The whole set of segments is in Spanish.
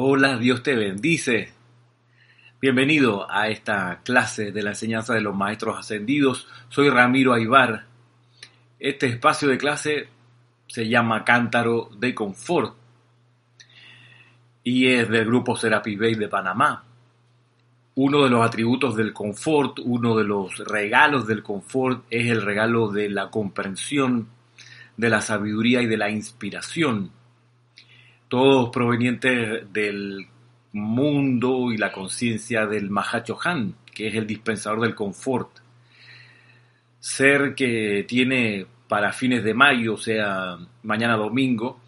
Hola, Dios te bendice. Bienvenido a esta clase de la enseñanza de los maestros ascendidos. Soy Ramiro Aybar. Este espacio de clase se llama Cántaro de Confort y es del grupo Serapis Bay de Panamá. Uno de los atributos del confort, uno de los regalos del confort es el regalo de la comprensión, de la sabiduría y de la inspiración todos provenientes del mundo y la conciencia del Mahachohan, que es el dispensador del confort. Ser que tiene para fines de mayo, o sea, mañana domingo,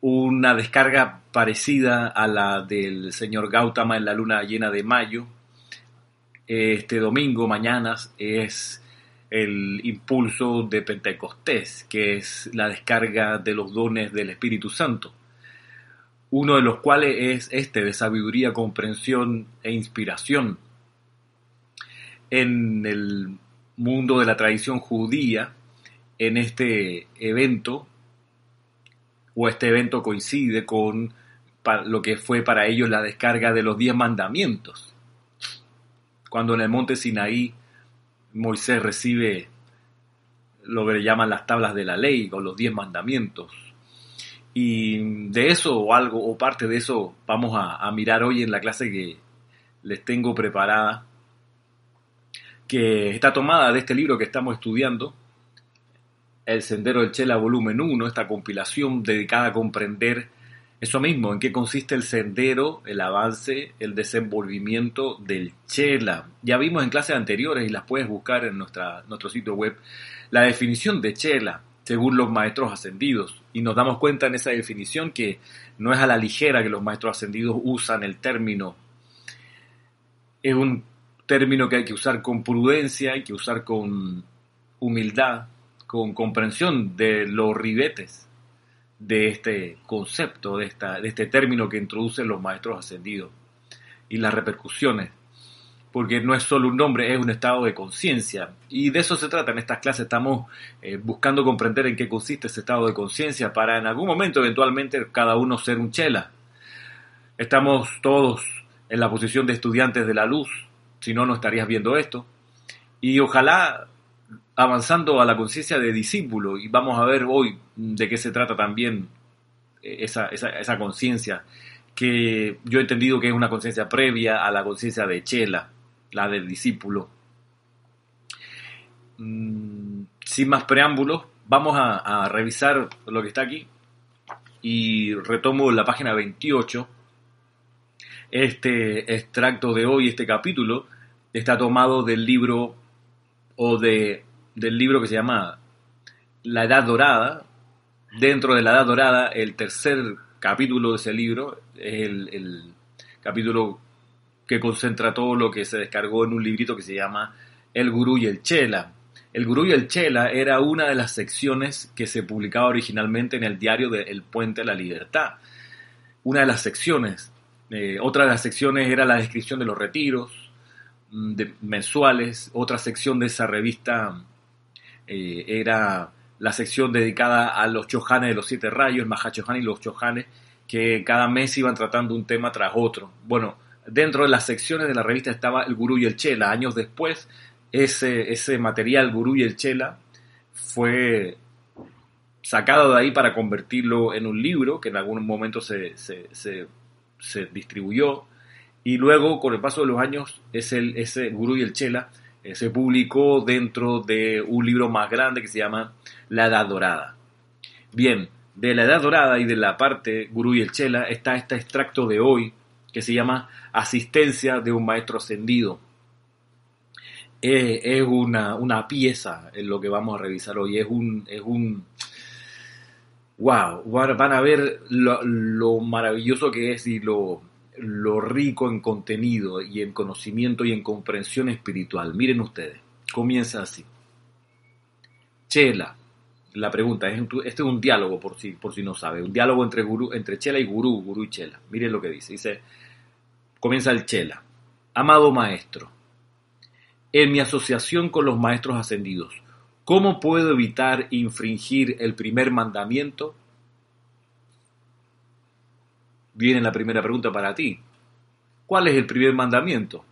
una descarga parecida a la del señor Gautama en la luna llena de mayo. Este domingo, mañana, es el impulso de Pentecostés, que es la descarga de los dones del Espíritu Santo uno de los cuales es este de sabiduría, comprensión e inspiración. En el mundo de la tradición judía, en este evento, o este evento coincide con lo que fue para ellos la descarga de los diez mandamientos. Cuando en el monte Sinaí Moisés recibe lo que le llaman las tablas de la ley o los diez mandamientos, y de eso o algo o parte de eso vamos a, mirar hoy en la clase que les tengo preparada, que está tomada de este libro que estamos estudiando, El Sendero del Chela Volumen 1, esta compilación dedicada a comprender eso mismo, en qué consiste el sendero, el avance, el desenvolvimiento del Chela. Ya vimos en clases anteriores y las puedes buscar en nuestra, nuestro sitio web, la definición de Chela según los maestros ascendidos. Y nos damos cuenta en esa definición que no es a la ligera que los maestros ascendidos usan el término. Es un término que hay que usar con prudencia, hay que usar con humildad, con comprensión de los ribetes de este concepto, de, esta, de este término que introducen los maestros ascendidos y las repercusiones porque no es solo un nombre, es un estado de conciencia. Y de eso se trata en estas clases. Estamos eh, buscando comprender en qué consiste ese estado de conciencia para en algún momento eventualmente cada uno ser un chela. Estamos todos en la posición de estudiantes de la luz, si no, no estarías viendo esto. Y ojalá avanzando a la conciencia de discípulo, y vamos a ver hoy de qué se trata también eh, esa, esa, esa conciencia, que yo he entendido que es una conciencia previa a la conciencia de chela la del discípulo. Mm, sin más preámbulos, vamos a, revisar lo que está aquí y retomo la página 28. Este extracto de hoy, este capítulo, está tomado del libro o de, del libro que se llama La Edad Dorada. Dentro de la Edad Dorada, el tercer capítulo de ese libro es el, el capítulo que concentra todo lo que se descargó en un librito que se llama El Gurú y el Chela. El Gurú y el Chela era una de las secciones que se publicaba originalmente en el diario de El Puente de la Libertad. Una de las secciones. Eh, otra de las secciones era la descripción de los retiros mm, mensuales. Otra sección de esa revista eh, era la sección dedicada a los chojanes de los siete rayos, el y los chojanes, que cada mes iban tratando un tema tras otro. Bueno, dentro de las secciones de la revista estaba el Gurú y el Chela. Años después, ese, ese material, Gurú y el Chela, fue sacado de ahí para convertirlo en un libro que en algún momento se, distribuyó. Y luego, con el paso de los años, ese, ese Gurú y el Chela eh, se publicó dentro de un libro más grande que se llama La Edad Dorada. Bien, de la Edad Dorada y de la parte Gurú y el Chela está este extracto de hoy que se llama Asistencia de un Maestro Ascendido. es una, una, pieza en lo que vamos a revisar hoy. Es un, es un wow, van a ver lo, maravilloso que es y lo, lo rico en contenido y en conocimiento y en comprensión espiritual. Miren ustedes, comienza así. Chela, la pregunta, es, este es un diálogo por si, por si no sabe, un diálogo entre, gurú, entre Chela y Gurú, Gurú y Chela. Miren lo que dice. Dice, Comienza el Chela. Amado maestro, en mi asociación con los maestros ascendidos, ¿cómo puedo evitar infringir el primer mandamiento? viene la primera pregunta para ti. ¿Cuál es el primer mandamiento?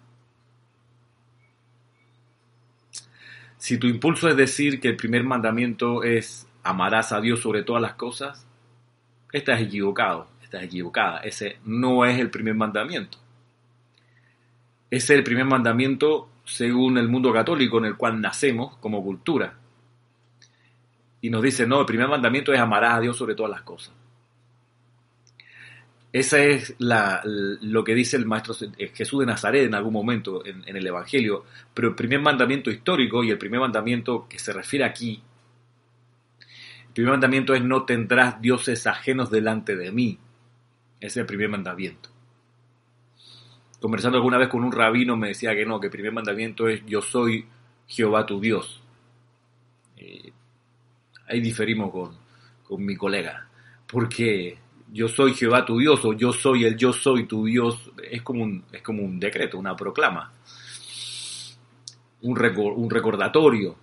Si tu impulso es decir que el primer mandamiento es amarás a Dios sobre todas las cosas, estás equivocado, estás equivocada. Ese no es el primer mandamiento. Es el primer mandamiento según el mundo católico en el cual nacemos como cultura. Y nos dice, no, el primer mandamiento es amarás a Dios sobre todas las cosas. Esa es lo que dice el maestro Jesús de Nazaret en algún momento en, en, el Evangelio. Pero el primer mandamiento histórico y el primer mandamiento que se refiere aquí, el primer mandamiento es no tendrás dioses ajenos delante de mí. Ese es el primer mandamiento. Conversando alguna vez con un rabino me decía que no, que el primer mandamiento es yo soy Jehová tu Dios. Eh, ahí diferimos con, con mi colega. Porque yo soy Jehová tu Dios o yo soy el yo soy tu Dios, es como un, es como un decreto, una proclama, un, un recordatorio.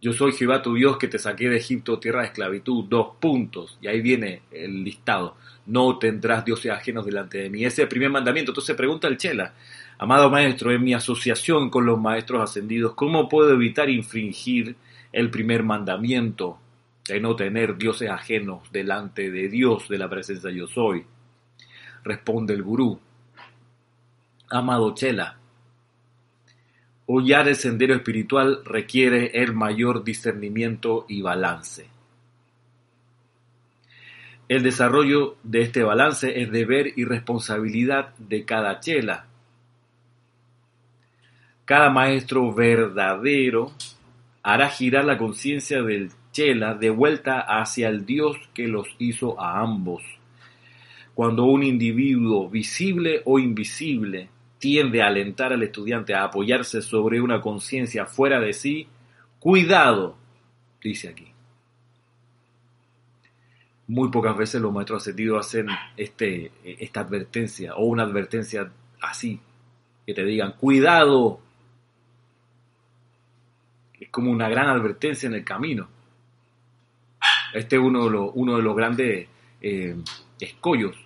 Yo soy Jehová tu Dios que te saqué de Egipto, tierra de esclavitud, dos puntos, y ahí viene el listado. No tendrás dioses ajenos delante de mí. Ese es el primer mandamiento. Entonces pregunta el Chela, amado maestro, en mi asociación con los maestros ascendidos, ¿cómo puedo evitar infringir el primer mandamiento? de no tener dioses ajenos delante de Dios, de la presencia yo soy. Responde el gurú. Amado Chela, hollar el sendero espiritual requiere el mayor discernimiento y balance. El desarrollo de este balance es deber y responsabilidad de cada chela. Cada maestro verdadero hará girar la conciencia del de vuelta hacia el Dios que los hizo a ambos. Cuando un individuo, visible o invisible, tiende a alentar al estudiante a apoyarse sobre una conciencia fuera de sí, cuidado, dice aquí. Muy pocas veces los maestros ascendidos hacen este, esta advertencia o una advertencia así, que te digan, cuidado. Es como una gran advertencia en el camino. Este es uno de los, uno de los grandes eh, escollos.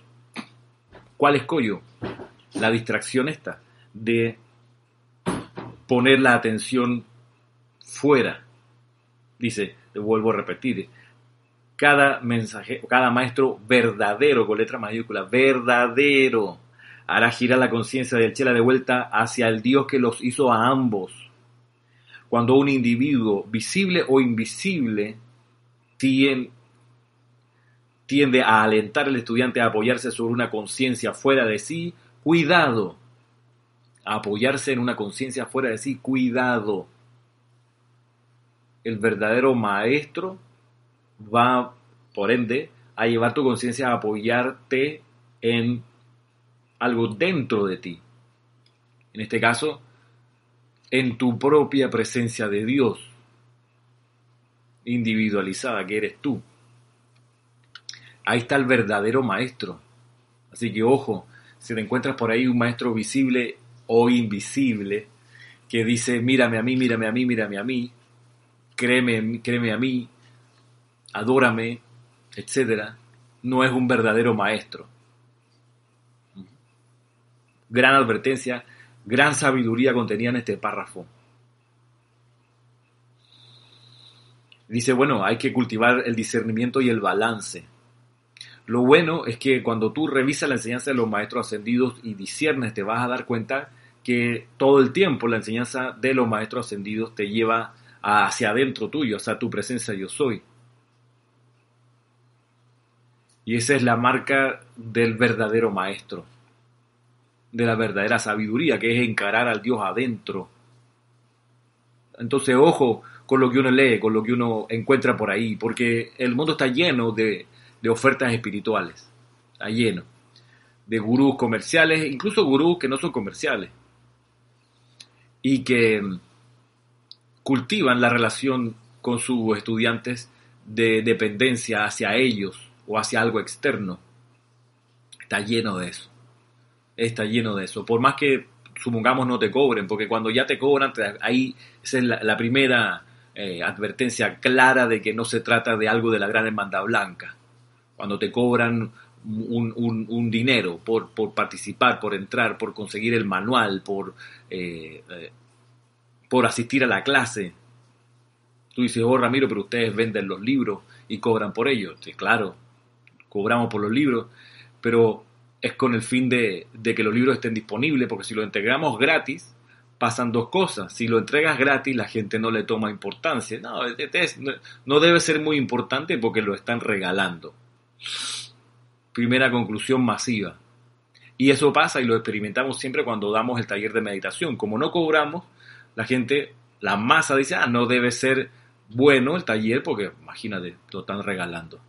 ¿Cuál escollo? La distracción esta de poner la atención fuera. Dice, le vuelvo a repetir, cada mensaje, cada maestro verdadero, con letra mayúscula, verdadero, hará girar la conciencia del Chela de vuelta hacia el Dios que los hizo a ambos. Cuando un individuo, visible o invisible, tiende, a alentar al estudiante a apoyarse sobre una conciencia fuera de sí, cuidado. A apoyarse en una conciencia fuera de sí, cuidado. El verdadero maestro va, por ende, a llevar tu conciencia a apoyarte en algo dentro de ti. En este caso, en tu propia presencia de Dios individualizada que eres tú. Ahí está el verdadero maestro. Así que ojo, si te encuentras por ahí un maestro visible o invisible que dice, mírame a mí, mírame a mí, mírame a mí, créeme, créeme a mí, adórame, etcétera, no es un verdadero maestro. Gran advertencia, gran sabiduría contenida en este párrafo. dice, bueno, hay que cultivar el discernimiento y el balance. Lo bueno es que cuando tú revisas la enseñanza de los maestros ascendidos y disiernes, te vas a dar cuenta que todo el tiempo la enseñanza de los maestros ascendidos te lleva hacia adentro tuyo, hacia tu presencia yo soy. Y esa es la marca del verdadero maestro, de la verdadera sabiduría, que es encarar al Dios adentro. Entonces, ojo, con lo que uno lee, con lo que uno encuentra por ahí, porque el mundo está lleno de, ofertas espirituales, está lleno de gurús comerciales, incluso gurús que no son comerciales, y que cultivan la relación con sus estudiantes de dependencia hacia ellos o hacia algo externo. Está lleno de eso. Está lleno de eso. Por más que supongamos no te cobren, porque cuando ya te cobran, ahí esa es la primera eh, advertencia clara de que no se trata de algo de la gran hermandad blanca. Cuando te cobran un, dinero por, por, participar, por entrar, por conseguir el manual, por, eh, eh, por asistir a la clase. Tú dices, oh Ramiro, pero ustedes venden los libros y cobran por ellos. Sí, claro, cobramos por los libros, pero es con el fin de, de que los libros estén disponibles, porque si lo entregamos gratis, pasan dos cosas. Si lo entregas gratis, la gente no le toma importancia. No, no debe ser muy importante porque lo están regalando primera conclusión masiva. Y eso pasa y lo experimentamos siempre cuando damos el taller de meditación. Como no cobramos, la gente, la masa dice, ah, no debe ser bueno el taller porque imagínate, lo están regalando.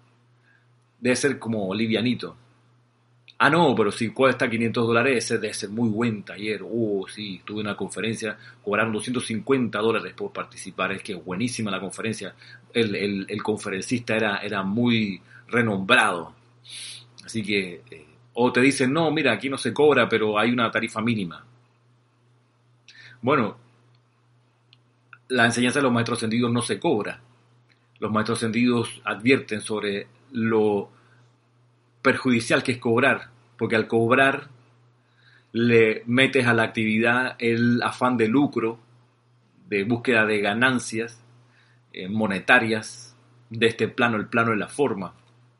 Debe ser como livianito. Ah, no, pero si cuesta 500 dólares, ese debe ser muy buen taller. Oh, sí, tuve una conferencia, cobraron 250 dólares por participar. Es que buenísima la conferencia. El, el conferencista era, era muy renombrado. Así que, eh, o te dicen, no, mira, aquí no se cobra, pero hay una tarifa mínima. Bueno, la enseñanza de los maestros ascendidos no se cobra. Los maestros ascendidos advierten sobre lo perjudicial que es cobrar, porque al cobrar le metes a la actividad el afán de lucro, de búsqueda de ganancias eh, monetarias de este plano, el plano de la forma.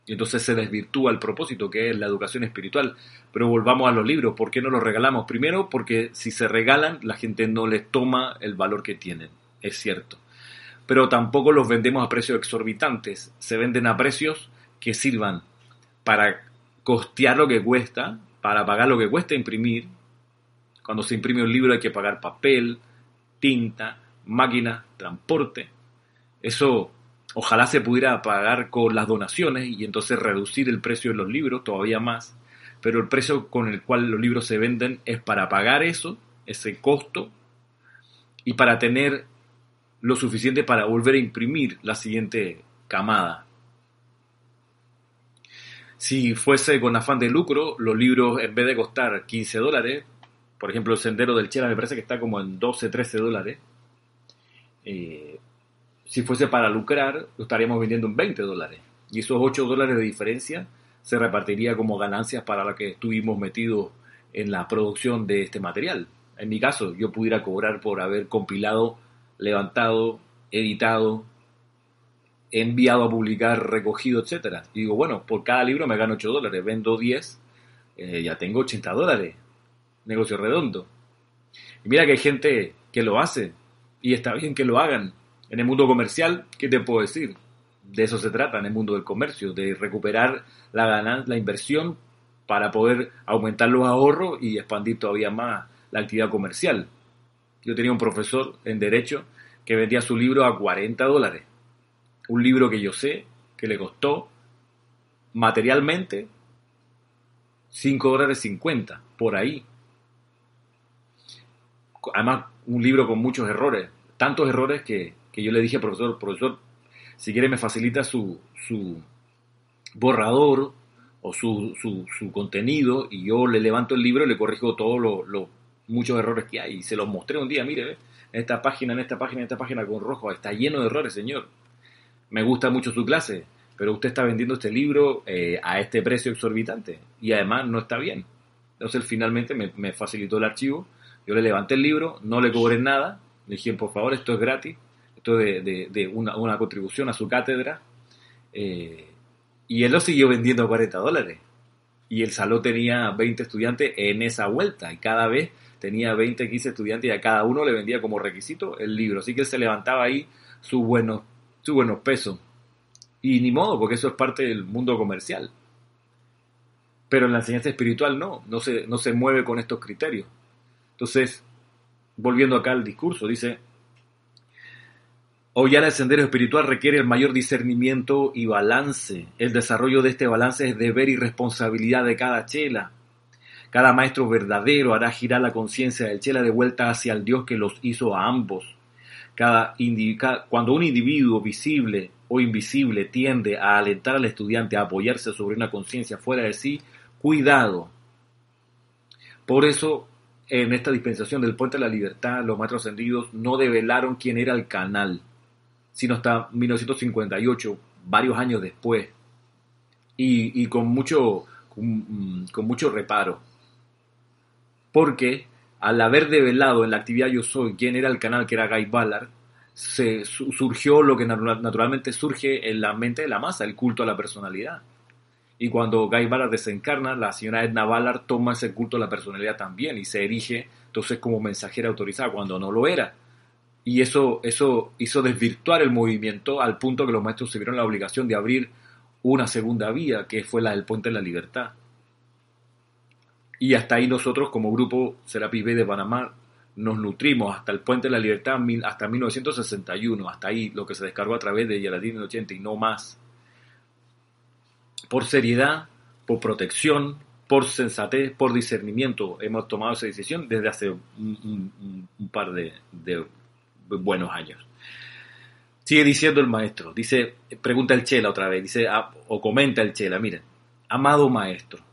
Y entonces se desvirtúa el propósito que es la educación espiritual. Pero volvamos a los libros. ¿Por qué no los regalamos? Primero, porque si se regalan, la gente no les toma el valor que tienen. Es cierto. Pero tampoco los vendemos a precios exorbitantes. Se venden a precios que sirvan para costear lo que cuesta, para pagar lo que cuesta imprimir. Cuando se imprime un libro hay que pagar papel, tinta, máquina, transporte. Eso Ojalá se pudiera pagar con las donaciones y entonces reducir el precio de los libros todavía más, pero el precio con el cual los libros se venden es para pagar eso, ese costo, y para tener lo suficiente para volver a imprimir la siguiente camada. Si fuese con afán de lucro, los libros en vez de costar 15 dólares, por ejemplo el Sendero del Chela me parece que está como en 12, 13 dólares, eh, si fuese para lucrar, lo estaríamos vendiendo en 20 dólares. Y esos 8 dólares de diferencia se repartiría como ganancias para la que estuvimos metidos en la producción de este material. En mi caso, yo pudiera cobrar por haber compilado, levantado, editado, enviado a publicar, recogido, etc. Y digo, bueno, por cada libro me gano 8 dólares, vendo 10, eh, ya tengo 80 dólares. Negocio redondo. Y mira que hay gente que lo hace, y está bien que lo hagan, en el mundo comercial, ¿qué te puedo decir? De eso se trata en el mundo del comercio, de recuperar la ganancia, la inversión para poder aumentar los ahorros y expandir todavía más la actividad comercial. Yo tenía un profesor en Derecho que vendía su libro a 40 dólares. Un libro que yo sé que le costó materialmente 5 dólares 50, por ahí. Además, un libro con muchos errores, tantos errores que, que yo le dije al profesor, profesor, si quiere me facilita su, su borrador o su, su, contenido y yo le levanto el libro y le corrijo todos los muchos errores que hay. Y se los mostré un día, mire, en esta página, en esta página, en esta página con rojo, está lleno de errores, señor. Me gusta mucho su clase, pero usted está vendiendo este libro eh, a este precio exorbitante y además no está bien. Entonces finalmente me, me, facilitó el archivo, yo le levanté el libro, no le cobré nada, le dije, por favor, esto es gratis, de, una, contribución a su cátedra. Eh, y él lo siguió vendiendo a 40 dólares. Y el salón tenía 20 estudiantes en esa vuelta. Y cada vez tenía 20, 15 estudiantes y a cada uno le vendía como requisito el libro. Así que él se levantaba ahí sus buenos, sus buenos pesos. Y ni modo, porque eso es parte del mundo comercial. Pero en la enseñanza espiritual no, no se, no se mueve con estos criterios. Entonces, volviendo acá al discurso, dice, o ya el sendero espiritual requiere el mayor discernimiento y balance. El desarrollo de este balance es deber y responsabilidad de cada chela. Cada maestro verdadero hará girar la conciencia del chela de vuelta hacia el Dios que los hizo a ambos. Cada cuando un individuo visible o invisible tiende a alentar al estudiante a apoyarse sobre una conciencia fuera de sí, cuidado. Por eso, en esta dispensación del puente de la libertad, los maestros ascendidos no develaron quién era el canal sino hasta 1958, varios años después. Y, con, mucho, con, con mucho reparo. Porque al haber develado en la actividad Yo Soy quién era el canal que era Guy Ballard, se surgió lo que naturalmente surge en la mente de la masa, el culto a la personalidad. Y cuando Guy Ballard desencarna, la señora Edna Ballard toma ese culto a la personalidad también y se erige entonces como mensajera autorizada cuando no lo era. Y eso, eso hizo desvirtuar el movimiento al punto que los maestros se vieron la obligación de abrir una segunda vía, que fue la del Puente de la Libertad. Y hasta ahí nosotros, como grupo Serapis B de Panamá, nos nutrimos hasta el Puente de la Libertad, hasta 1961, hasta ahí lo que se descargó a través de Yaladín en 80 y no más. Por seriedad, por protección, por sensatez, por discernimiento, hemos tomado esa decisión desde hace un, par de, buenos años. Sigue diciendo el maestro, dice, pregunta el Chela otra vez, dice, ah, o comenta el Chela, miren, amado maestro,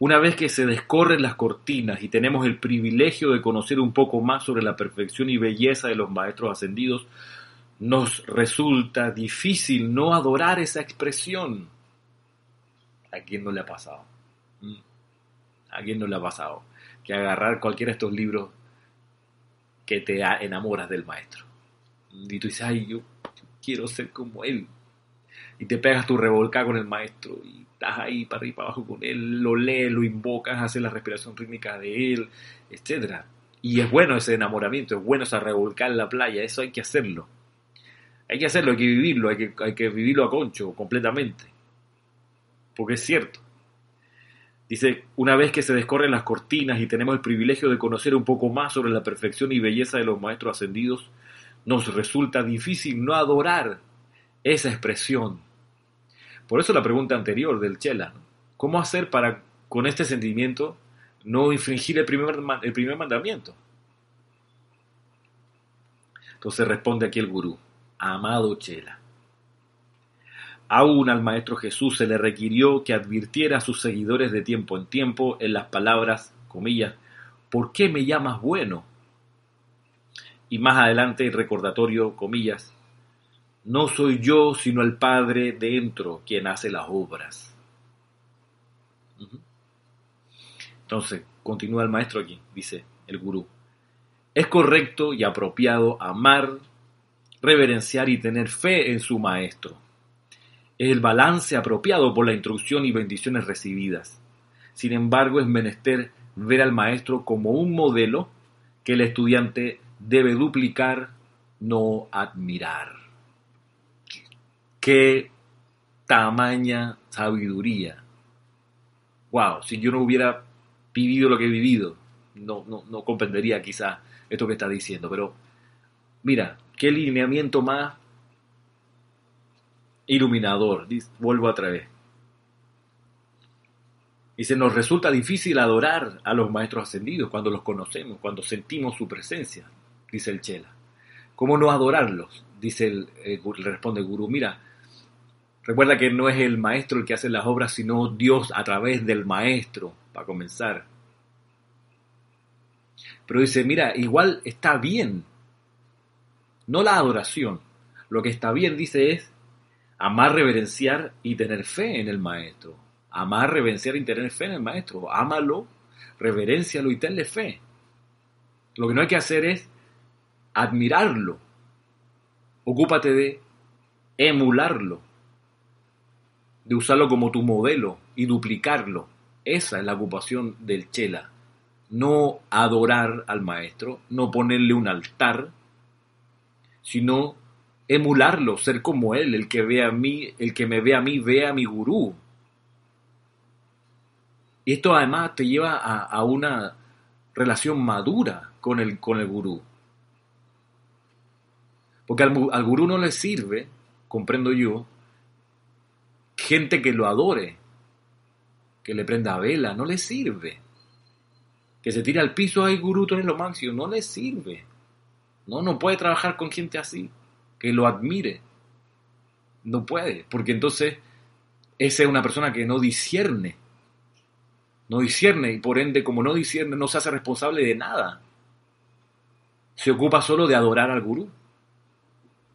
una vez que se descorren las cortinas y tenemos el privilegio de conocer un poco más sobre la perfección y belleza de los maestros ascendidos, nos resulta difícil no adorar esa expresión. ¿A quién no le ha pasado? ¿Mm? ¿A quién no le ha pasado? Que agarrar cualquiera de estos libros que te enamoras del maestro. Y tú dices, ay, yo quiero ser como él. Y te pegas tu revolca con el maestro y estás ahí para arriba para abajo con él, lo lees, lo invocas, haces la respiración rítmica de él, etc. Y es bueno ese enamoramiento, es bueno esa revolcar en la playa, eso hay que hacerlo. Hay que hacerlo, hay que vivirlo, hay que, hay que vivirlo a concho completamente. Porque es cierto. Dice, una vez que se descorren las cortinas y tenemos el privilegio de conocer un poco más sobre la perfección y belleza de los maestros ascendidos, nos resulta difícil no adorar esa expresión por eso la pregunta anterior del Chela, ¿cómo hacer para con este sentimiento no infringir el primer, mandamiento? Entonces responde aquí el gurú, amado Chela. Aún al Maestro Jesús se le requirió que advirtiera a sus seguidores de tiempo en tiempo en las palabras, comillas, ¿por qué me llamas bueno? Y más adelante el recordatorio, comillas, no soy yo, sino el Padre dentro quien hace las obras. Entonces, continúa el maestro aquí, dice el gurú. Es correcto y apropiado amar, reverenciar y tener fe en su maestro. Es el balance apropiado por la instrucción y bendiciones recibidas. Sin embargo, es menester ver al maestro como un modelo que el estudiante debe duplicar, no admirar. Qué tamaña sabiduría. Wow, si yo no hubiera vivido lo que he vivido, no, no, comprendería quizá esto que está diciendo. Pero mira, qué lineamiento más iluminador. Vuelvo otra vez. Dice, nos resulta difícil adorar a los maestros ascendidos cuando los conocemos, cuando sentimos su presencia, dice el Chela. ¿Cómo no adorarlos? Dice el, responde el gurú. Mira, Recuerda que no es el maestro el que hace las obras, sino Dios a través del maestro, para comenzar. Pero dice, mira, igual está bien. No la adoración. Lo que está bien, dice, es amar, reverenciar y tener fe en el maestro. Amar, reverenciar y tener fe en el maestro. Ámalo, reverencialo y tenle fe. Lo que no hay que hacer es admirarlo. Ocúpate de emularlo de usarlo como tu modelo y duplicarlo. Esa es la ocupación del chela. No adorar al maestro, no ponerle un altar, sino emularlo, ser como él, el que ve a mí, el que me ve a mí, ve a mi gurú. Y esto además te lleva a, una relación madura con el, con el gurú. Porque al, al gurú no le sirve, comprendo yo, gente que lo adore, que le prenda vela, no le sirve. Que se tire al piso, ay gurú, tú eres lo máximo, no le sirve. No, no puede trabajar con gente así, que lo admire. No puede, porque entonces esa es una persona que no discierne. No discierne y por ende, como no discierne, no se hace responsable de nada. Se ocupa solo de adorar al gurú.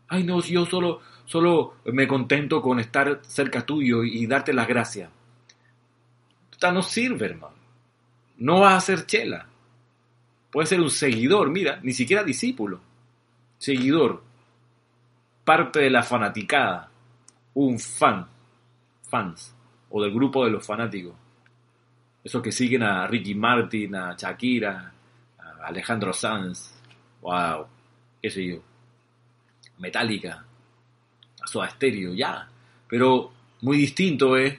Ay, no, yo solo, Solo me contento con estar cerca tuyo y darte las gracias. no sirve, hermano. No vas a ser chela. Puede ser un seguidor, mira, ni siquiera discípulo. Seguidor. Parte de la fanaticada. Un fan. Fans. O del grupo de los fanáticos. Esos que siguen a Ricky Martin, a Shakira, a Alejandro Sanz. Wow. Qué sé yo. Metallica. A Soda Stereo, ya. Pero muy distinto es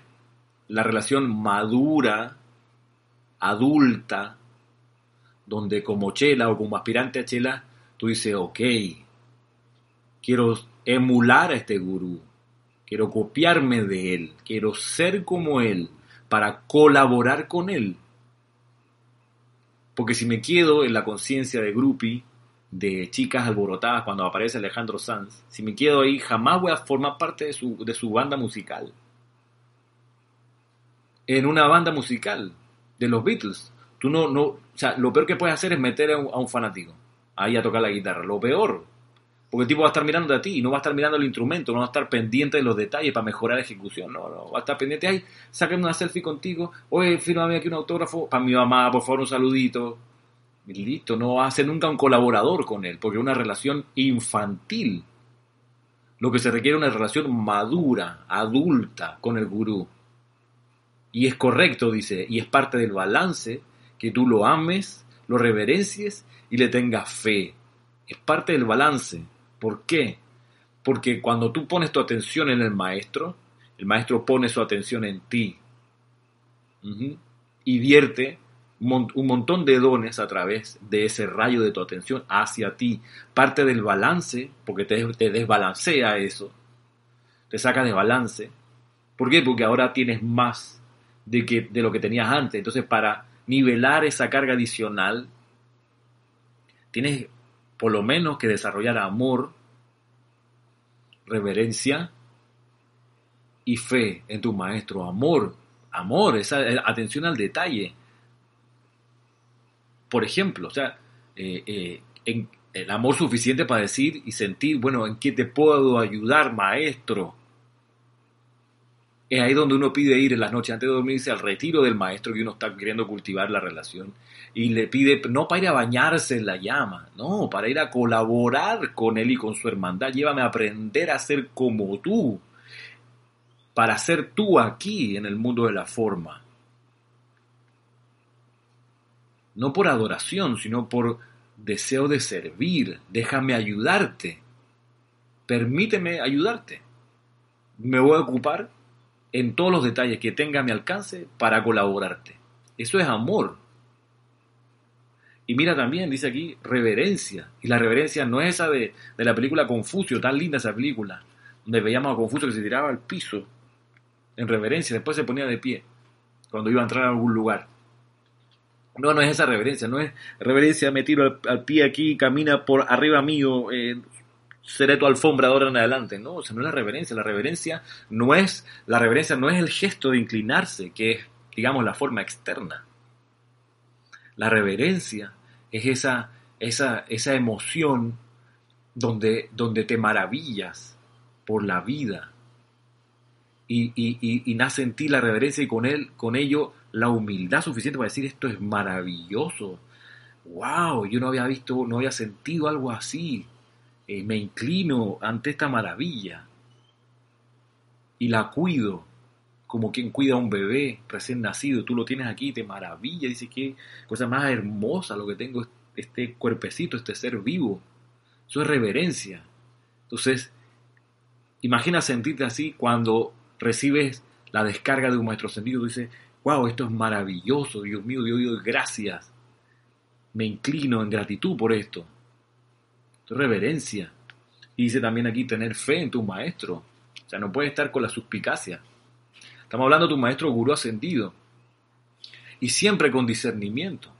la relación madura, adulta, donde como chela o como aspirante a chela, tú dices, ok, quiero emular a este gurú, quiero copiarme de él, quiero ser como él, para colaborar con él. Porque si me quedo en la conciencia de Grupi, de chicas alborotadas cuando aparece Alejandro Sanz, si me quedo ahí, jamás voy a formar parte de su, de su banda musical. En una banda musical de los Beatles, tú no, no, o sea, lo peor que puedes hacer es meter a un, fanático ahí a tocar la guitarra. Lo peor, porque el tipo va a estar mirando a ti y no va a estar mirando el instrumento, no va a estar pendiente de los detalles para mejorar la ejecución. No, no, va a estar pendiente, ay, sáquenme una selfie contigo, oye, fírmame aquí un autógrafo, para mi mamá, por favor, un saludito. listo, no va a ser nunca un colaborador con él, porque es una relación infantil. Lo que se requiere es una relación madura, adulta con el gurú. Y es correcto, dice, y es parte del balance que tú lo ames, lo reverencies y le tengas fe. Es parte del balance. ¿Por qué? Porque cuando tú pones tu atención en el maestro, el maestro pone su atención en ti. Y vierte un montón de dones a través de ese rayo de tu atención hacia ti. Parte del balance, porque te, desbalancea eso, te saca de balance. ¿Por qué? Porque ahora tienes más de, que, de lo que tenías antes. Entonces, para nivelar esa carga adicional, tienes por lo menos que desarrollar amor, reverencia y fe en tu maestro. Amor, amor, esa atención al detalle. Por ejemplo, o sea, eh, eh, en, el amor suficiente para decir y sentir, bueno, ¿en qué te puedo ayudar, maestro? Es ahí donde uno pide ir en las noches antes de dormirse al retiro del maestro que uno está queriendo cultivar la relación y le pide no para ir a bañarse en la llama, no, para ir a colaborar con él y con su hermandad. Llévame a aprender a ser como tú, para ser tú aquí en el mundo de la forma. No por adoración, sino por deseo de servir. Déjame ayudarte. Permíteme ayudarte. Me voy a ocupar en todos los detalles que tenga a mi alcance para colaborarte. Eso es amor. Y mira también, dice aquí, reverencia. Y la reverencia no es esa de, la película Confucio, tan linda esa película, donde veíamos a Confucio que se tiraba al piso en reverencia, después se ponía de pie cuando iba a entrar a algún lugar. No, no es esa reverencia, no es reverencia, me tiro al, pie aquí, camina por arriba mío, eh, seré tu alfombra ahora en adelante. No, o sea, no es la reverencia. La reverencia no es, la reverencia no es el gesto de inclinarse, que es, digamos, la forma externa. La reverencia es esa, esa, esa emoción donde, donde te maravillas por la vida. Y, y, nace en ti la reverencia y con, él, con ello la humildad suficiente para decir esto es maravilloso. ¡Wow! Yo no había visto, no había sentido algo así eh, me inclino ante esta maravilla y la cuido como quien cuida a un bebé recién nacido. Tú lo tienes aquí, te maravilla, dice que cosa más hermosa lo que tengo, este cuerpecito, este ser vivo. Eso es reverencia. Entonces, imagina sentirte así cuando recibes la descarga de un maestro sentido. Tú dices, wow, esto es maravilloso, Dios mío, Dios mío, gracias. Me inclino en gratitud por esto reverencia. Y dice también aquí tener fe en tu maestro. O sea, no puedes estar con la suspicacia. Estamos hablando de tu maestro gurú ascendido. Y siempre con discernimiento.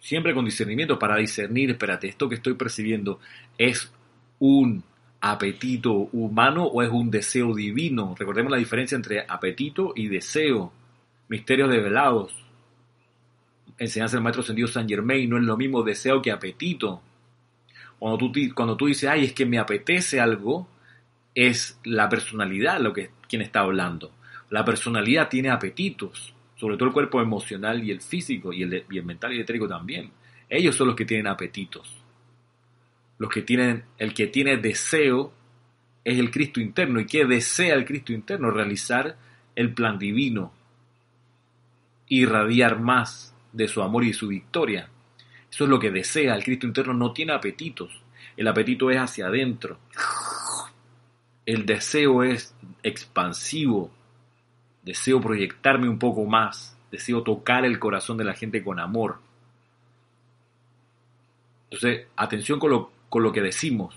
Siempre con discernimiento para discernir, espérate, esto que estoy percibiendo es un apetito humano o es un deseo divino. Recordemos la diferencia entre apetito y deseo. Misterios develados. Enseñanza del maestro ascendido San Germain no es lo mismo deseo que apetito. Cuando tú, cuando tú dices, ay, es que me apetece algo, es la personalidad lo que quien está hablando. La personalidad tiene apetitos. sobre todo el cuerpo emocional y el físico, y el, y mental y el etérico también. Ellos son los que tienen apetitos. Los que tienen, el que tiene deseo es el Cristo interno. ¿Y qué desea el Cristo interno? Realizar el plan divino, irradiar más de su amor y su victoria. Eso es lo que desea. El Cristo interno no tiene apetitos. El apetito es hacia adentro. El deseo es expansivo. Deseo proyectarme un poco más. Deseo tocar el corazón de la gente con amor. Entonces, atención con lo, con lo que decimos,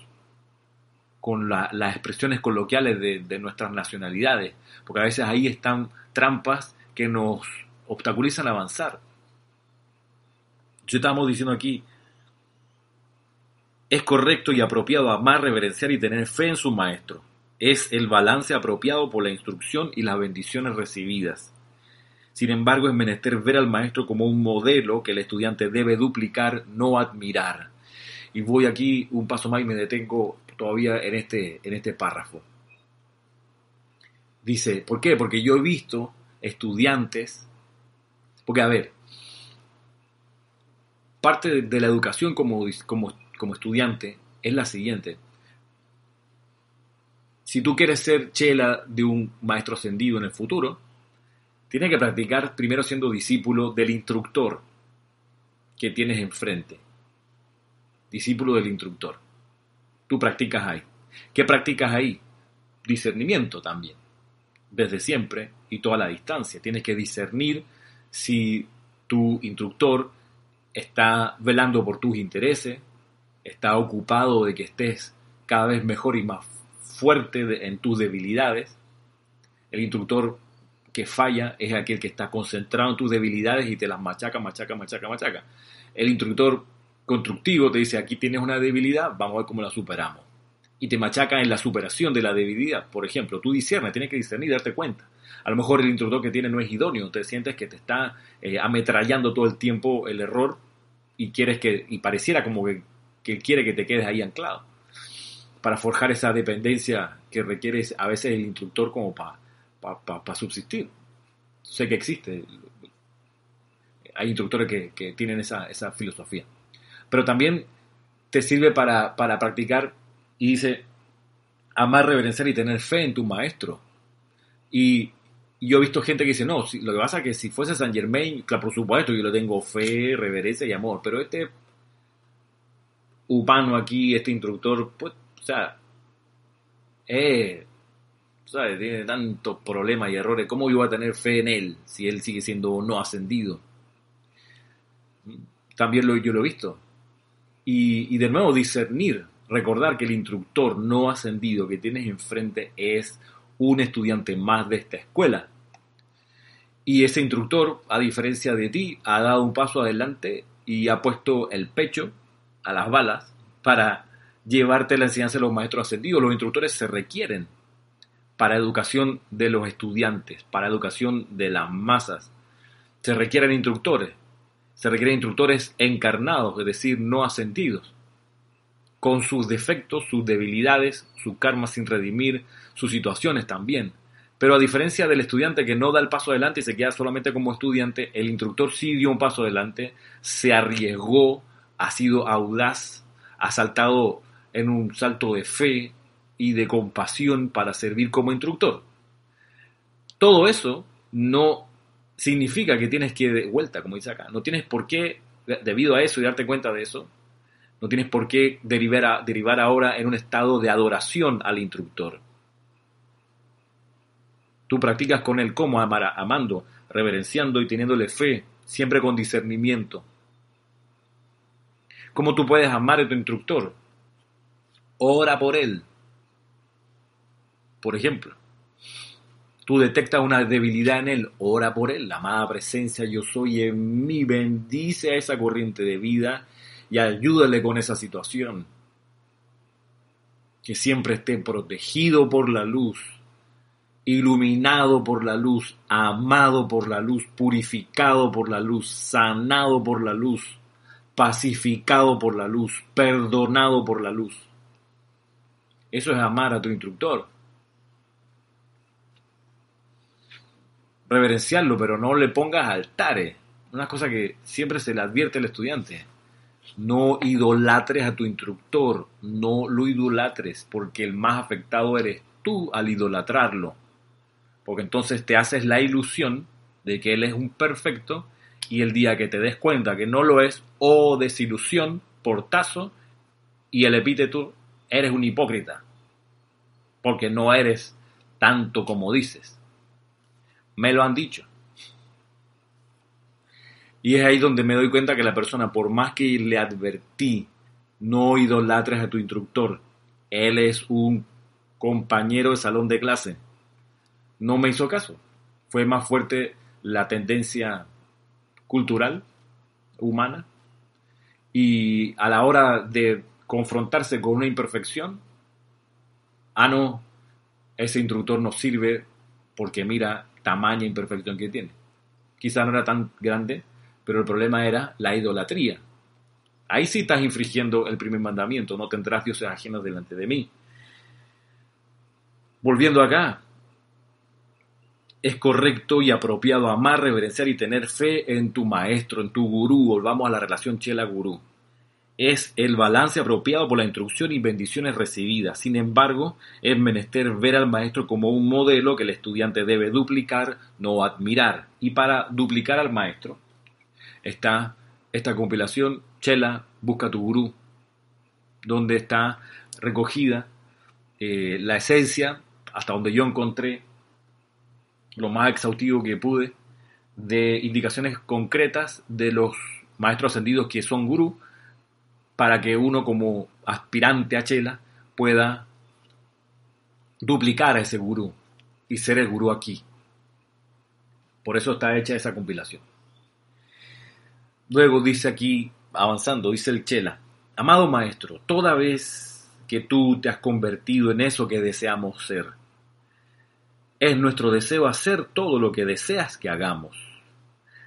con las expresiones coloquiales de, de nuestras nacionalidades, porque a veces ahí están trampas que nos obstaculizan avanzar. Yo estamos diciendo aquí, es correcto y apropiado amar, reverenciar y tener fe en su maestro. Es el balance apropiado por la instrucción y las bendiciones recibidas. Sin embargo, es menester ver al maestro como un modelo que el estudiante debe duplicar, no admirar. Y voy aquí un paso más y me detengo todavía en este, en este párrafo. Dice, ¿por qué? Porque yo he visto estudiantes, porque a ver, parte de la educación como, como, como estudiante es la siguiente. Si tú quieres ser chela de un maestro ascendido en el futuro, tienes que practicar primero siendo discípulo del instructor que tienes enfrente. Discípulo del instructor. Tú practicas ahí. ¿Qué practicas ahí? Discernimiento también. Desde siempre y toda la distancia. Tienes que discernir si tu instructor está velando por tus intereses, está ocupado de que estés cada vez mejor y más fuerte en tus debilidades. El instructor que falla es aquel que está concentrado en tus debilidades y te las machaca, machaca, machaca, machaca. El instructor constructivo te dice, aquí tienes una debilidad, vamos a ver cómo la superamos. Y te machaca en la superación de la debilidad. Por ejemplo, tú discernes, tienes que discernir y darte cuenta. A lo mejor el instructor que tiene no es idóneo, te sientes que te está eh, ametrallando todo el tiempo el error y quieres que, y pareciera como que, que quiere que te quedes ahí anclado. Para forjar esa dependencia que requiere a veces el instructor como para para subsistir. Sé que existe. Hay instructores que, tienen esa, filosofía. Pero también te sirve para, practicar y dice, amar, reverenciar y tener fe en tu maestro. Y yo he visto gente que dice, no, lo que pasa es que si fuese San Germain, claro, por supuesto, yo le tengo fe, reverencia y amor, pero este humano aquí, este instructor, pues, o sea, es tiene tantos problemas y errores. ¿Cómo yo voy a tener fe en él si él sigue siendo no ascendido? También lo, yo lo he visto. Y, de nuevo, discernir, recordar que el instructor no ascendido que tienes enfrente es un estudiante más de esta escuela. Y ese instructor, a diferencia de ti, ha dado un paso adelante y ha puesto el pecho a las balas para llevarte la enseñanza de los maestros ascendidos. Los instructores se requieren para educación de los estudiantes, para educación de las masas. Se requieren instructores, se requieren instructores encarnados, es decir, no asentidos, con sus defectos, sus debilidades, su karma sin redimir, sus situaciones también. Pero a diferencia del estudiante que no da el paso adelante y se queda solamente como estudiante, el instructor sí dio un paso adelante, se arriesgó, ha sido audaz, ha saltado en un salto de fe, y de compasión para servir como instructor. Todo eso no significa que tienes que de vuelta, como dice acá. No tienes por qué, debido a eso y darte cuenta de eso, no tienes por qué derivar, ahora en un estado de adoración al instructor. Tú practicas con él como amar, amando, reverenciando y teniéndole fe, siempre con discernimiento. ¿Cómo tú puedes amar a tu instructor? Ora por él, por ejemplo, tú detectas una debilidad en él, ora por él, la amada presencia yo soy en mí, bendice a esa corriente de vida y ayúdale con esa situación. Que siempre esté protegido por la luz, iluminado por la luz, amado por la luz, purificado por la luz, sanado por la luz, pacificado por la luz, perdonado por la luz. Eso es amar a tu instructor. reverenciarlo, pero no le pongas altares. Una cosa que siempre se le advierte al estudiante. No idolatres a tu instructor, no lo idolatres, porque el más afectado eres tú al idolatrarlo. Porque entonces te haces la ilusión de que él es un perfecto y el día que te des cuenta que no lo es, o oh desilusión, portazo, y el epíteto, eres un hipócrita, porque no eres tanto como dices. Me lo han dicho. Y es ahí donde me doy cuenta que la persona, por más que le advertí, no idolatres a tu instructor, él es un compañero de salón de clase, no me hizo caso. Fue más fuerte la tendencia cultural, humana, y a la hora de confrontarse con una imperfección, ah, no, ese instructor no sirve porque mira tamaña imperfección que tiene. Quizá no era tan grande, pero el problema era la idolatría. Ahí sí estás infringiendo el primer mandamiento, no tendrás dioses ajenos delante de mí. Volviendo acá, es correcto y apropiado amar, reverenciar y tener fe en tu maestro, en tu gurú. Volvamos a la relación chela-gurú. Es el balance apropiado por la instrucción y bendiciones recibidas. Sin embargo, es menester ver al maestro como un modelo que el estudiante debe duplicar, no admirar. Y para duplicar al maestro está esta compilación, Chela, Busca tu Gurú, donde está recogida eh, la esencia, hasta donde yo encontré lo más exhaustivo que pude, de indicaciones concretas de los maestros ascendidos que son gurú, para que uno como aspirante a Chela pueda duplicar a ese gurú y ser el gurú aquí. Por eso está hecha esa compilación. Luego dice aquí, avanzando, dice el Chela, amado maestro, toda vez que tú te has convertido en eso que deseamos ser, es nuestro deseo hacer todo lo que deseas que hagamos,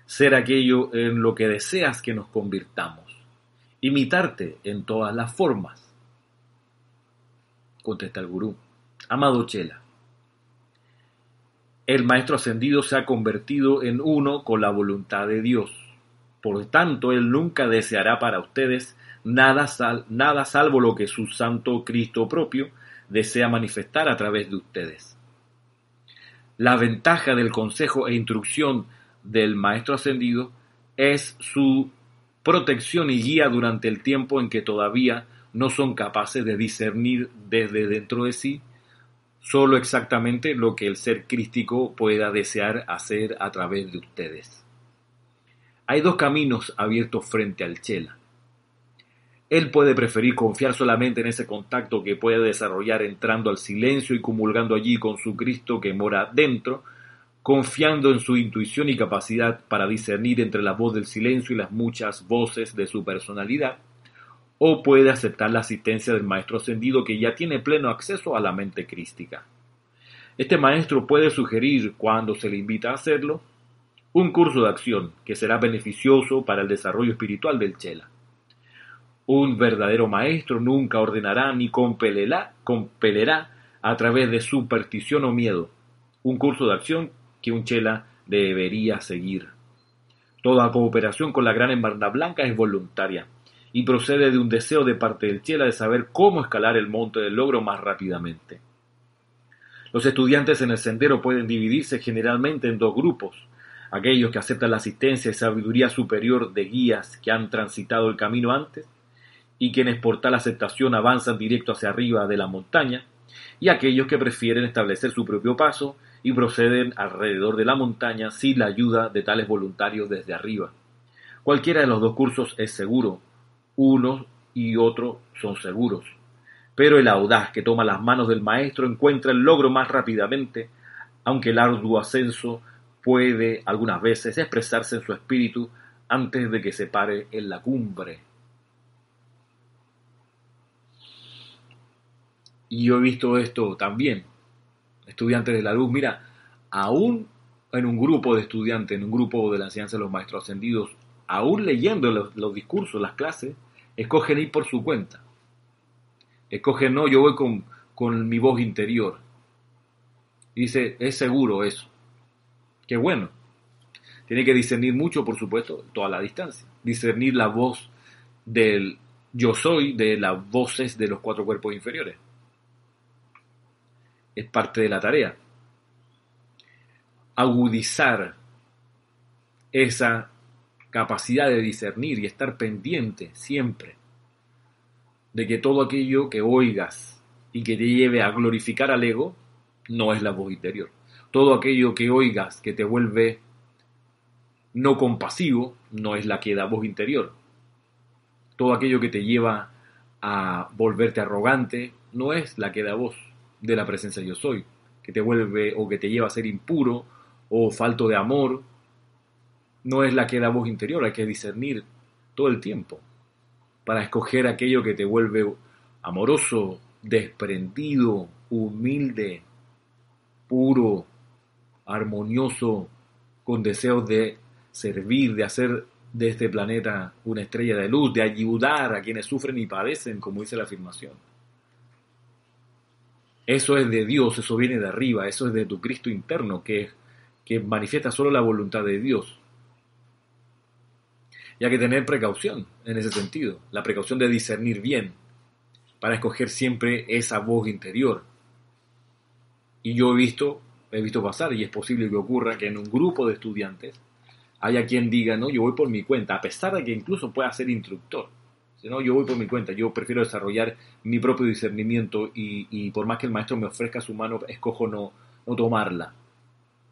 ser aquello en lo que deseas que nos convirtamos, imitarte en todas las formas. Contesta el gurú. Amado Chela, el Maestro Ascendido se ha convertido en uno con la voluntad de Dios. Por tanto, Él nunca deseará para ustedes nada, nada salvo lo que su Santo Cristo propio desea manifestar a través de ustedes. La ventaja del consejo e instrucción del Maestro Ascendido es su protección y guía durante el tiempo en que todavía no son capaces de discernir desde dentro de sí solo exactamente lo que el ser crístico pueda desear hacer a través de ustedes. Hay dos caminos abiertos frente al Chela. Él puede preferir confiar solamente en ese contacto que puede desarrollar entrando al silencio y comulgando allí con su Cristo que mora dentro, confiando en su intuición y capacidad para discernir entre la voz del silencio y las muchas voces de su personalidad, o puede aceptar la asistencia del Maestro Ascendido que ya tiene pleno acceso a la mente crística. Este maestro puede sugerir, cuando se le invita a hacerlo, un curso de acción que será beneficioso para el desarrollo espiritual del Chela. Un verdadero maestro nunca ordenará ni compelerá, compelerá a través de superstición o miedo un curso de acción que un chela debería seguir. Toda cooperación con la gran hermandad blanca es voluntaria y procede de un deseo de parte del chela de saber cómo escalar el monte del logro más rápidamente. Los estudiantes en el sendero pueden dividirse generalmente en dos grupos, aquellos que aceptan la asistencia y sabiduría superior de guías que han transitado el camino antes, y quienes por tal aceptación avanzan directo hacia arriba de la montaña, y aquellos que prefieren establecer su propio paso y proceden alrededor de la montaña sin la ayuda de tales voluntarios desde arriba. Cualquiera de los dos cursos es seguro, uno y otro son seguros. Pero el audaz que toma las manos del maestro encuentra el logro más rápidamente, aunque el arduo ascenso puede algunas veces expresarse en su espíritu antes de que se pare en la cumbre. Y yo he visto esto también. Estudiantes de la luz, mira, aún en un grupo de estudiantes, en un grupo de la enseñanza de los maestros ascendidos, aún leyendo los, discursos, las clases, escogen ir por su cuenta. Escogen, no, yo voy con, con mi voz interior. dice, es seguro eso. Qué bueno. Tiene que discernir mucho, por supuesto, toda la distancia. Discernir la voz del yo soy de las voces de los cuatro cuerpos inferiores. Es parte de la tarea. Agudizar esa capacidad de discernir y estar pendiente siempre de que todo aquello que oigas y que te lleve a glorificar al ego no es la voz interior. Todo aquello que oigas que te vuelve no compasivo no es la que da voz interior. Todo aquello que te lleva a volverte arrogante no es la que da voz de la presencia yo soy, que te vuelve o que te lleva a ser impuro o falto de amor no es la que da voz interior, hay que discernir todo el tiempo para escoger aquello que te vuelve amoroso, desprendido, humilde, puro, armonioso, con deseos de servir, de hacer de este planeta una estrella de luz, de ayudar a quienes sufren y padecen, como dice la afirmación. Eso es de Dios, eso viene de arriba, eso es de tu Cristo interno, que, que manifiesta solo la voluntad de Dios. Y hay que tener precaución en ese sentido, la precaución de discernir bien, para escoger siempre esa voz interior. Y yo he visto, he visto pasar, y es posible que ocurra, que en un grupo de estudiantes haya quien diga, no, yo voy por mi cuenta, a pesar de que incluso pueda ser instructor. No, yo voy por mi cuenta, yo prefiero desarrollar mi propio discernimiento y, por más que el maestro me ofrezca su mano, escojo no, no tomarla.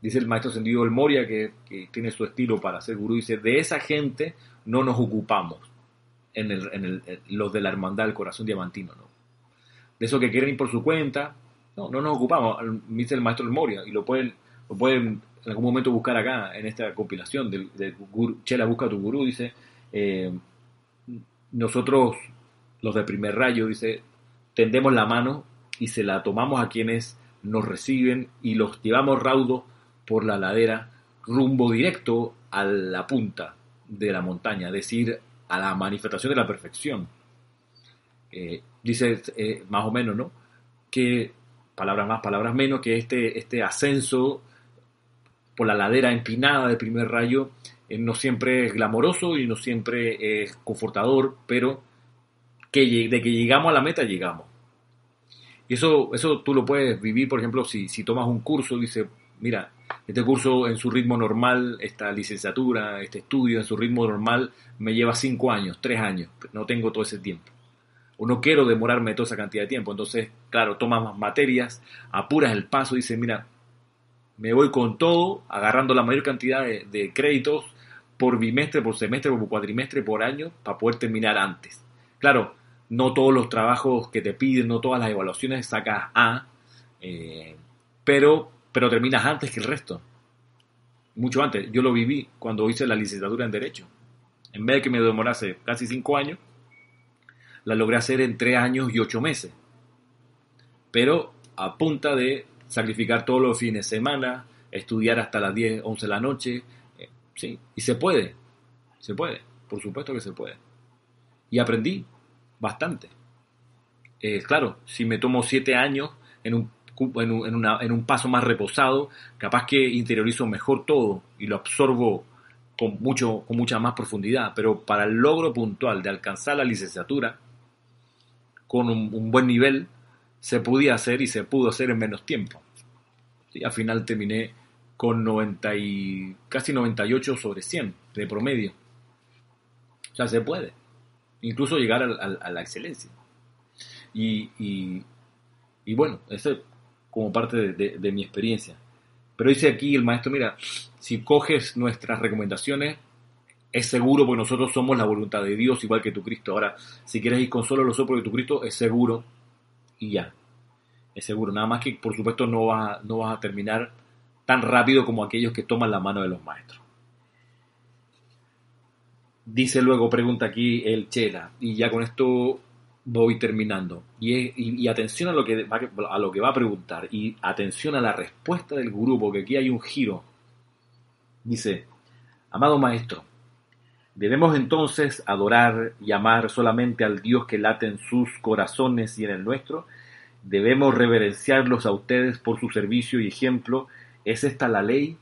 Dice el maestro Sendido del Moria, que, que, tiene su estilo para ser gurú, dice, de esa gente no nos ocupamos en, el, en el, los de la hermandad del corazón diamantino, ¿no? De eso que quieren ir por su cuenta, no, no nos ocupamos, dice el maestro Moria, y lo pueden, lo pueden en algún momento buscar acá, en esta compilación del, Chela Busca tu Gurú, dice, eh, nosotros, los de primer rayo, dice, tendemos la mano y se la tomamos a quienes nos reciben y los llevamos raudos por la ladera rumbo directo a la punta de la montaña, es decir, a la manifestación de la perfección. Eh, dice eh, más o menos, ¿no? Que, palabras más, palabras menos, que este, este ascenso por la ladera empinada del primer rayo eh, no siempre es glamoroso y no siempre es confortador, pero que de que llegamos a la meta, llegamos. Y eso, eso tú lo puedes vivir, por ejemplo, si, si tomas un curso, dice, mira, este curso en su ritmo normal, esta licenciatura, este estudio en su ritmo normal, me lleva cinco años, tres años, no tengo todo ese tiempo. O no quiero demorarme toda esa cantidad de tiempo. Entonces, claro, tomas más materias, apuras el paso, dices, mira, me voy con todo, agarrando la mayor cantidad de, créditos por bimestre, por semestre, por cuatrimestre, por año, para poder terminar antes. Claro, no todos los trabajos que te piden, no todas las evaluaciones sacas A, eh, pero pero terminas antes que el resto. Mucho antes. Yo lo viví cuando hice la licenciatura en Derecho. En vez de que me demorase casi cinco años, la logré hacer en tres años y ocho meses. Pero a punta de sacrificar todos los fines de semana, estudiar hasta las 10, 11 de la noche. Eh, sí, y se puede. Se puede. Por supuesto que se puede. Y aprendí bastante. Eh, claro, si me tomo siete años en un en un, paso más reposado, capaz que interiorizo mejor todo y lo absorbo con, mucho, con mucha más profundidad, pero para el logro puntual de alcanzar la licenciatura con un, buen nivel, se podía hacer y se pudo hacer en menos tiempo. Al final terminé con 90 y, casi 98 sobre 100 de promedio. O sea, se puede. Incluso llegar a, la excelencia. Y, y, y bueno, ese como parte de, mi experiencia. Pero dice aquí el maestro, mira, si coges nuestras recomendaciones, es seguro porque nosotros somos la voluntad de Dios igual que tu Cristo. Ahora, si quieres ir con solo los soplos de tu Cristo, es seguro y ya. Es seguro. Nada más que, por supuesto, no vas, no vas a terminar tan rápido como aquellos que toman la mano de los maestros. Dice luego, pregunta aquí el Chela, y ya con esto voy terminando. Y, atención a lo, que va, a lo que va a preguntar. Y atención a la respuesta del gurú, porque aquí hay un giro. Dice, amado maestro, ¿debemos entonces adorar y amar solamente al Dios que late en sus corazones y en el nuestro? ¿Debemos reverenciarlos a ustedes por su servicio y ejemplo? ¿Es esta la ley?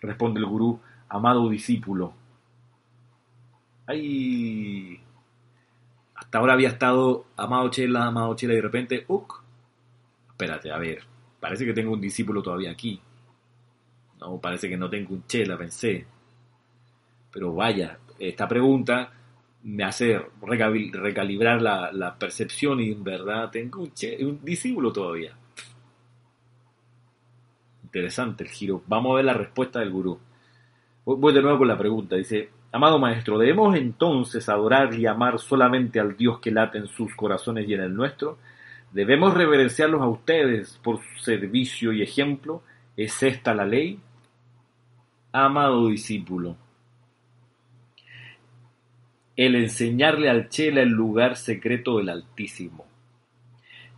Responde el gurú, amado discípulo. Ay, hasta ahora había estado amado Chela, amado Chela y de repente, ¡uc! Espérate, a ver, parece que tengo un discípulo todavía aquí. No, parece que no tengo un Chela, pensé. Pero vaya, esta pregunta me hace recalibrar la, percepción y en verdad tengo un, un discípulo todavía. Interesante el giro. Vamos a ver la respuesta del gurú. Voy de nuevo con la pregunta. Dice, amado maestro, ¿debemos entonces adorar y amar solamente al Dios que late en sus corazones y en el nuestro? ¿Debemos reverenciarlos a ustedes por su servicio y ejemplo? ¿Es esta la ley? Amado discípulo, el enseñarle al Chela el lugar secreto del Altísimo,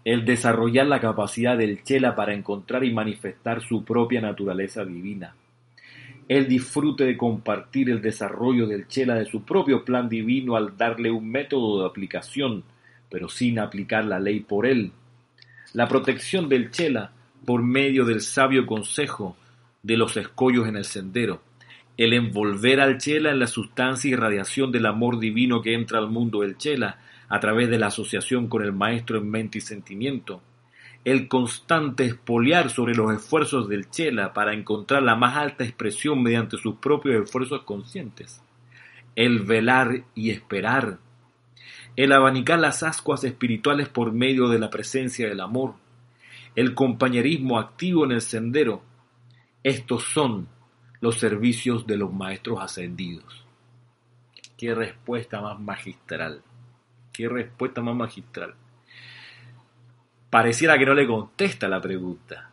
el desarrollar la capacidad del Chela para encontrar y manifestar su propia naturaleza divina, el disfrute de compartir el desarrollo del Chela de su propio plan divino al darle un método de aplicación, pero sin aplicar la ley por él, la protección del Chela por medio del sabio consejo de los escollos en el sendero, el envolver al Chela en la sustancia y radiación del amor divino que entra al mundo del Chela a través de la asociación con el Maestro en mente y sentimiento, el constante espoliar sobre los esfuerzos del Chela para encontrar la más alta expresión mediante sus propios esfuerzos conscientes, el velar y esperar, el abanicar las ascuas espirituales por medio de la presencia del amor, el compañerismo activo en el sendero, estos son los servicios de los maestros ascendidos. Qué respuesta más magistral. Qué respuesta más magistral. Pareciera que no le contesta la pregunta.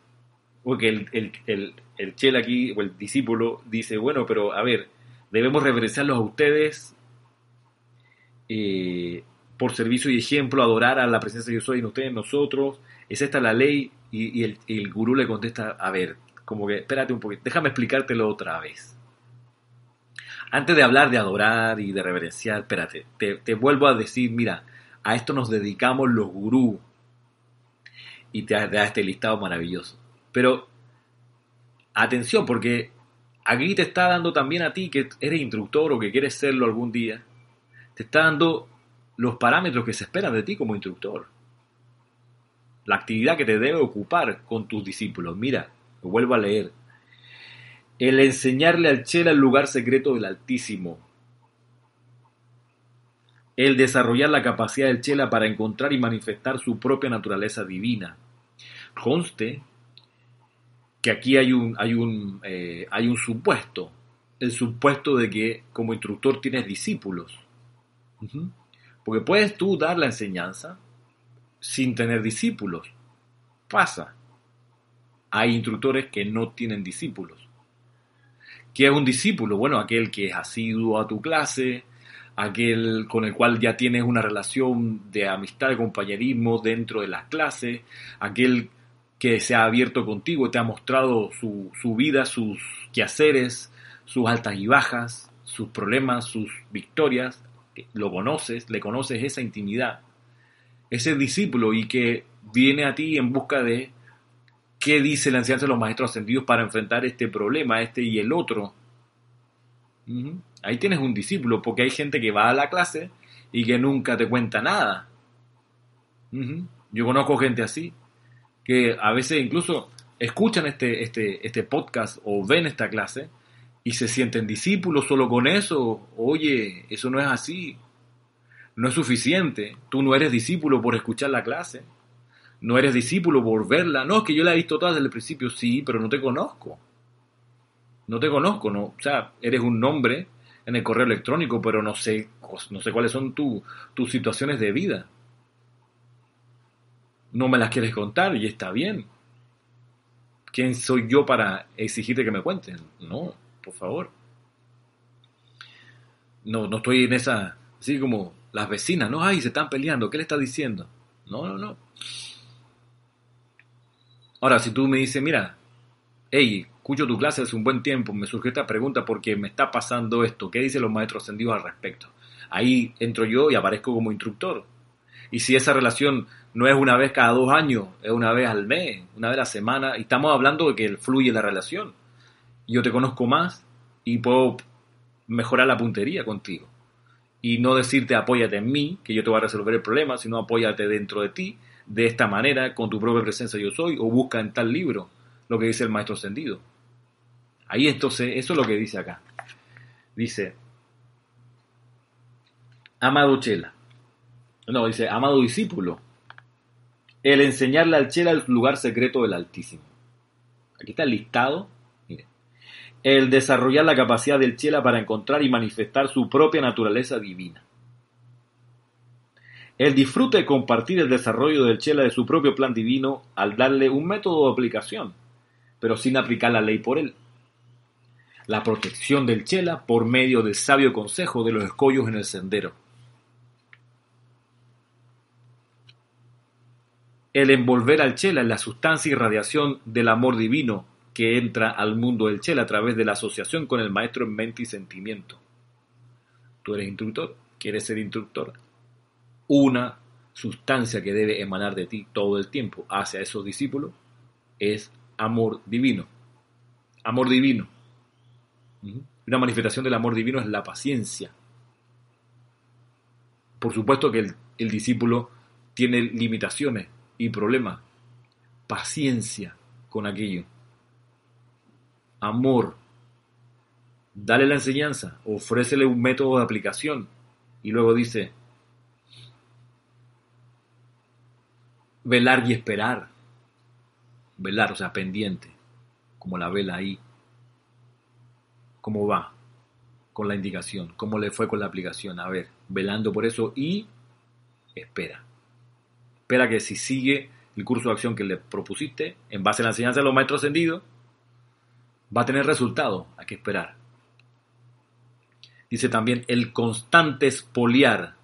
Porque el, el, el, chel aquí, o el discípulo, dice, bueno, pero a ver, debemos reverenciarlos a ustedes eh, por servicio y ejemplo, adorar a la presencia de Dios soy en ustedes, nosotros. ¿Es esta la ley? Y, y el, el gurú le contesta, a ver, como que, espérate un poquito, déjame explicártelo otra vez. Antes de hablar de adorar y de reverenciar, espérate, te, vuelvo a decir, mira, a esto nos dedicamos los gurús. Y te da este listado maravilloso. Pero, atención, porque aquí te está dando también a ti, que eres instructor o que quieres serlo algún día, te está dando los parámetros que se esperan de ti como instructor. La actividad que te debe ocupar con tus discípulos. Mira, vuelvo a leer. El enseñarle al Chela el lugar secreto del Altísimo. El desarrollar la capacidad del Chela para encontrar y manifestar su propia naturaleza divina. Conste que aquí hay un, hay un, eh, hay un supuesto. El supuesto de que como instructor tienes discípulos. Porque puedes tú dar la enseñanza sin tener discípulos. Pasa. Hay instructores que no tienen discípulos. ¿Qué es un discípulo? Bueno, aquel que es asiduo a tu clase, aquel con el cual ya tienes una relación de amistad, de compañerismo dentro de las clases, aquel que se ha abierto contigo, te ha mostrado su, su vida, sus quehaceres, sus altas y bajas, sus problemas, sus victorias, lo conoces, le conoces esa intimidad, ese discípulo y que viene a ti en busca de qué dice la enseñanza de los maestros ascendidos para enfrentar este problema, este y el otro. Ahí tienes un discípulo, porque hay gente que va a la clase y que nunca te cuenta nada. Yo conozco gente así, que a veces incluso escuchan este, este, este podcast o ven esta clase y se sienten discípulos solo con eso. Oye, eso no es así. No es suficiente. Tú no eres discípulo por escuchar la clase no eres discípulo por verla. No, es que yo la he visto toda desde el principio, sí, pero no te conozco. No te conozco, no. O sea, eres un nombre en el correo electrónico, pero no sé, no sé cuáles son tus situaciones de vida. No me las quieres contar y está bien. ¿Quién soy yo para exigirte que me cuenten? No, por favor. No, no estoy en esa, así como las vecinas, no, ay, se están peleando, ¿qué le estás diciendo? No, no, no. Ahora, si tú me dices, mira, hey, escucho tu clase hace un buen tiempo, me surgió esta pregunta porque me está pasando esto, ¿qué dicen los maestros ascendidos al respecto? Ahí entro yo y aparezco como instructor. Y si esa relación no es una vez cada dos años, es una vez al mes, una vez a la semana, y estamos hablando de que fluye la relación. yo te conozco más y puedo mejorar la puntería contigo. Y no decirte apóyate en mí, que yo te voy a resolver el problema, sino apóyate dentro de ti, de esta manera, con tu propia presencia yo soy, o busca en tal libro lo que dice el maestro ascendido. Ahí entonces, eso es lo que dice acá. Dice, amado Chela, no, dice, amado discípulo, el enseñarle al Chela el lugar secreto del Altísimo. Aquí está listado el desarrollar la capacidad del Chela para encontrar y manifestar su propia naturaleza divina. El disfrute de compartir el desarrollo del Chela de su propio plan divino al darle un método de aplicación, pero sin aplicar la ley por él. La protección del Chela por medio del sabio consejo de los escollos en el sendero. El envolver al Chela en la sustancia y radiación del amor divino que entra al mundo del Chela a través de la asociación con el maestro en mente y sentimiento. Tú eres instructor, quieres ser instructor. Una sustancia que debe emanar de ti todo el tiempo hacia esos discípulos es amor divino. Amor divino. Una manifestación del amor divino es la paciencia. Por supuesto que el, el discípulo tiene limitaciones y problemas. Paciencia con aquello amor. Dale la enseñanza, ofrécele un método de aplicación. Y luego dice, velar y esperar. Velar, o sea, pendiente, como la vela ahí. ¿Cómo va con la indicación? ¿Cómo le fue con la aplicación? A ver, velando por eso y espera. Espera que si sigue el curso de acción que le propusiste, en base a la enseñanza de los maestros ascendidos, va a tener resultado, hay que esperar. Dice también el constante espoliar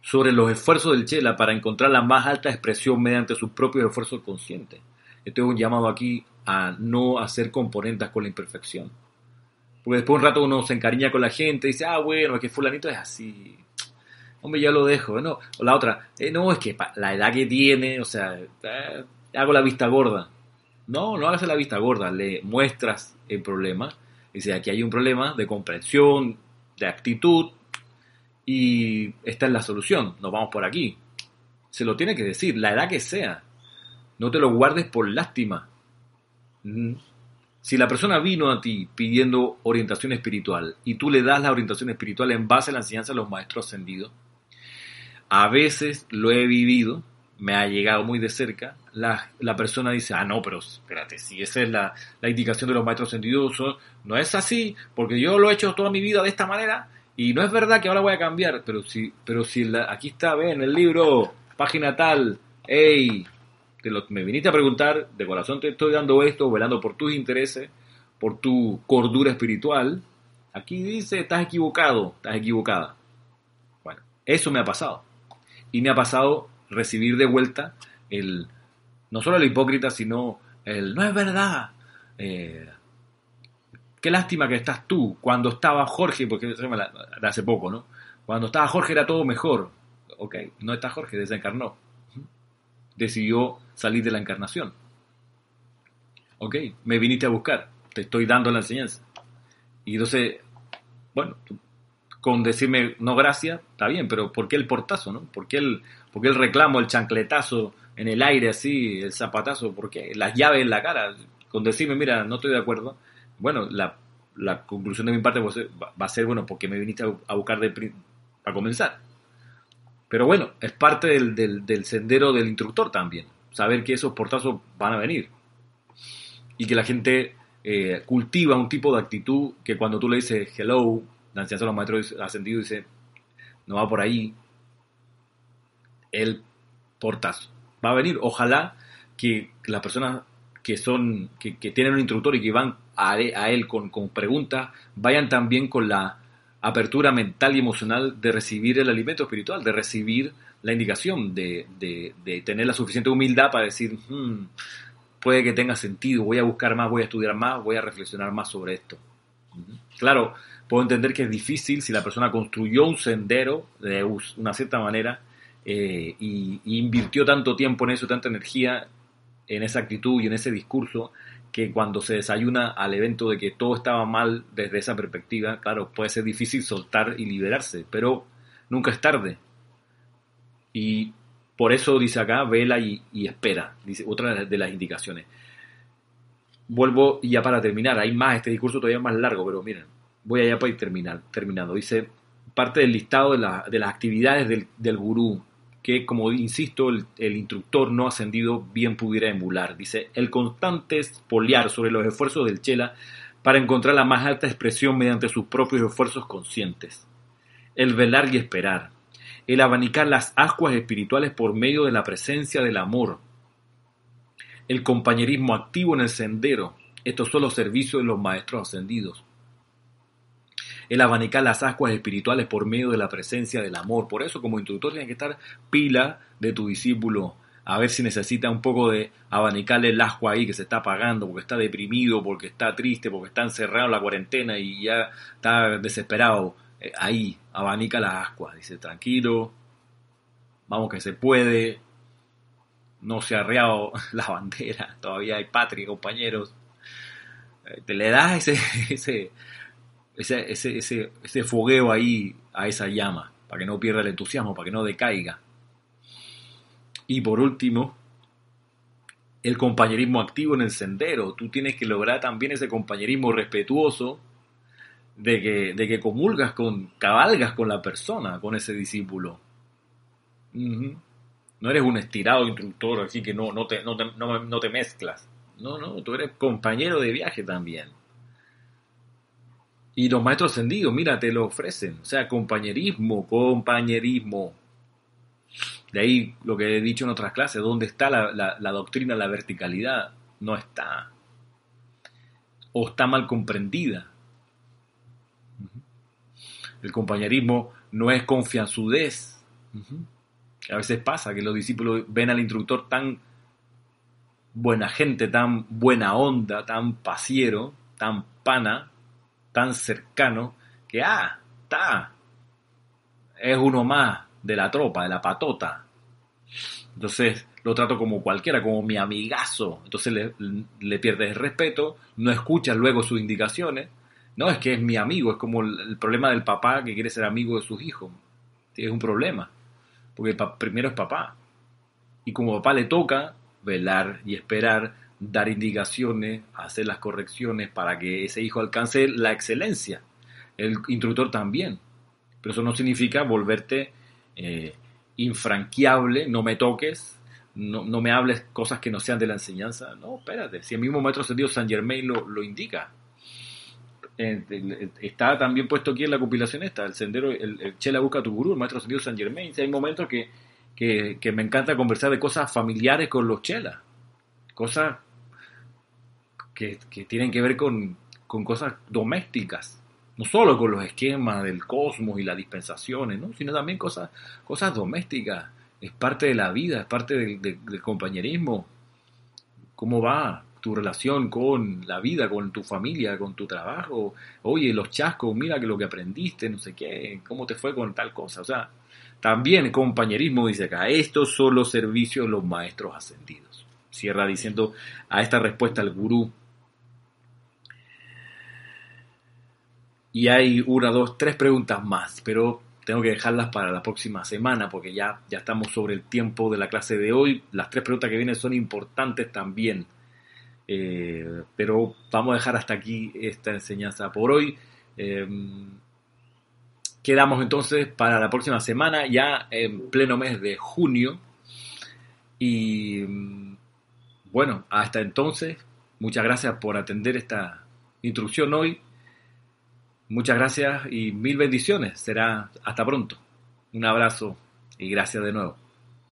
sobre los esfuerzos del Chela para encontrar la más alta expresión mediante sus propios esfuerzos conscientes. Esto es un llamado aquí a no hacer componentes con la imperfección. Porque después un rato uno se encariña con la gente y dice, ah, bueno, es que fulanito es así. Hombre, ya lo dejo. No, o la otra, eh, no, es que la edad que tiene, o sea, eh, hago la vista gorda. No, no hagas la vista gorda, le muestras el problema. Dice, aquí hay un problema de comprensión, de actitud, y esta es la solución, nos vamos por aquí. Se lo tiene que decir, la edad que sea. No te lo guardes por lástima. Mm. Si la persona vino a ti pidiendo orientación espiritual y tú le das la orientación espiritual en base a la enseñanza de los maestros ascendidos, a veces lo he vivido, me ha llegado muy de cerca, la, la, persona dice, ah, no, pero espérate, si esa es la, la indicación de los maestros sentidosos, no es así, porque yo lo he hecho toda mi vida de esta manera, y no es verdad que ahora voy a cambiar, pero si, pero si aquí está, ve, en el libro, página tal, hey, te lo, me viniste a preguntar, de corazón te estoy dando esto, velando por tus intereses, por tu cordura espiritual, aquí dice, estás equivocado, estás equivocada. Bueno, eso me ha pasado. Y me ha pasado recibir de vuelta el, no solo el hipócrita, sino el, no es verdad. Eh, qué lástima que estás tú. Cuando estaba Jorge, porque hace poco, ¿no? Cuando estaba Jorge era todo mejor. Ok, no está Jorge, desencarnó. Decidió salir de la encarnación. Ok, me viniste a buscar, te estoy dando la enseñanza. Y entonces, bueno, con decirme no gracias, está bien, pero ¿por qué el portazo, no? ¿Por qué el, por qué el reclamo, el chancletazo en el aire así, el zapatazo? ¿Por qué? Las llaves en la cara, con decirme, mira, no estoy de acuerdo. Bueno, la, la conclusión de mi parte va a ser, bueno, porque me viniste a, buscar de, a comenzar. Pero bueno, es parte del, del, sendero del instructor también, saber que esos portazos van a venir. Y que la gente eh, cultiva un tipo de actitud que cuando tú le dices hello, la enseñanza de los maestros ascendidos dice, no va por ahí, el portazo. Va a venir, ojalá que las personas que son, que, tienen un instructor y que van a, él con, preguntas, vayan también con la apertura mental y emocional de recibir el alimento espiritual, de recibir la indicación, de, tener la suficiente humildad para decir, hmm, puede que tenga sentido, voy a buscar más, voy a estudiar más, voy a reflexionar más sobre esto. Claro, puedo entender que es difícil si la persona construyó un sendero de una cierta manera eh, y, invirtió tanto tiempo en eso, tanta energía en esa actitud y en ese discurso, que cuando se desayuna al evento de que todo estaba mal desde esa perspectiva, claro, puede ser difícil soltar y liberarse, pero nunca es tarde. Y por eso dice acá, vela y, espera, dice otra de las indicaciones. Vuelvo ya para terminar, hay más, este discurso todavía es más largo, pero miren, voy allá para ir terminar, terminando. Dice, parte del listado de, las actividades del, del gurú, que como insisto, el, instructor no ascendido bien pudiera emular. Dice, el constante espoliar sobre los esfuerzos del Chela para encontrar la más alta expresión mediante sus propios esfuerzos conscientes. El velar y esperar, el abanicar las ascuas espirituales por medio de la presencia del amor, el compañerismo activo en el sendero, estos son los servicios de los maestros ascendidos, el abanicar las ascuas espirituales por medio de la presencia del amor. Por eso como instructor tienes que estar pila de tu discípulo, a ver si necesita un poco de abanicarle el ascua ahí que se está apagando, porque está deprimido, porque está triste, porque está encerrado en la cuarentena y ya está desesperado eh, ahí, abanica las ascuas, dice, tranquilo, vamos que se puede, no se ha arreado la bandera, todavía hay patria, compañeros. Eh, te le das ese, ese, ese, ese, ese fogueo ahí a esa llama, para que no pierda el entusiasmo, para que no decaiga. Y por último, el compañerismo activo en el sendero. Tú tienes que lograr también ese compañerismo respetuoso de que, de que comulgas con, cabalgas con la persona, con ese discípulo. No eres un estirado instructor, así que no, no, te, no, te, no, te mezclas. No, no, tú eres compañero de viaje también. Y los maestros ascendidos, mira, te lo ofrecen. O sea, compañerismo, compañerismo. De ahí lo que he dicho en otras clases, ¿dónde está la, la, doctrina, la verticalidad? No está. O está mal comprendida. El compañerismo no es confianzudez. A veces pasa que los discípulos ven al instructor tan buena gente, tan buena onda, tan pasiero, tan pana, tan cercano, que, ah, está, es uno más de la tropa, de la patota. Entonces lo trato como cualquiera, como mi amigazo. Entonces le, le pierdes el respeto, no escuchas luego sus indicaciones no, es que es mi amigo, es como el, problema del papá que quiere ser amigo de sus hijos. Es un problema, porque primero es papá. Y como papá le toca velar y esperar, dar indicaciones, hacer las correcciones para que ese hijo alcance la excelencia. El instructor también. Pero eso no significa volverte eh, infranqueable, no me toques, no, me hables cosas que no sean de la enseñanza. No, espérate, si el mismo maestro sentido San Germain lo, lo indica está también puesto aquí en la compilación esta, el sendero, el, Chela busca tu gurú, el maestro sentido San Germain. hay momentos que, que, me encanta conversar de cosas familiares con los chelas, cosas que, tienen que ver con, con, cosas domésticas, no solo con los esquemas del cosmos y las dispensaciones, ¿no? sino también cosas, cosas domésticas. Es parte de la vida, es parte del compañerismo. ¿Cómo va? tu relación con la vida, con tu familia, con tu trabajo. Oye, los chascos, mira que lo que aprendiste, no sé qué, cómo te fue con tal cosa. O sea, también compañerismo dice acá, estos son los servicios los maestros ascendidos. Cierra diciendo a esta respuesta el gurú. Y hay una, dos, tres preguntas más, pero tengo que dejarlas para la próxima semana porque ya, ya estamos sobre el tiempo de la clase de hoy. Las tres preguntas que vienen son importantes también eh, pero vamos a dejar hasta aquí esta enseñanza por hoy. Em, quedamos entonces para la próxima semana, ya en pleno mes de junio. Y bueno, hasta entonces, muchas gracias por atender esta instrucción hoy. Muchas gracias y mil bendiciones. Será hasta pronto. Un abrazo y gracias de nuevo.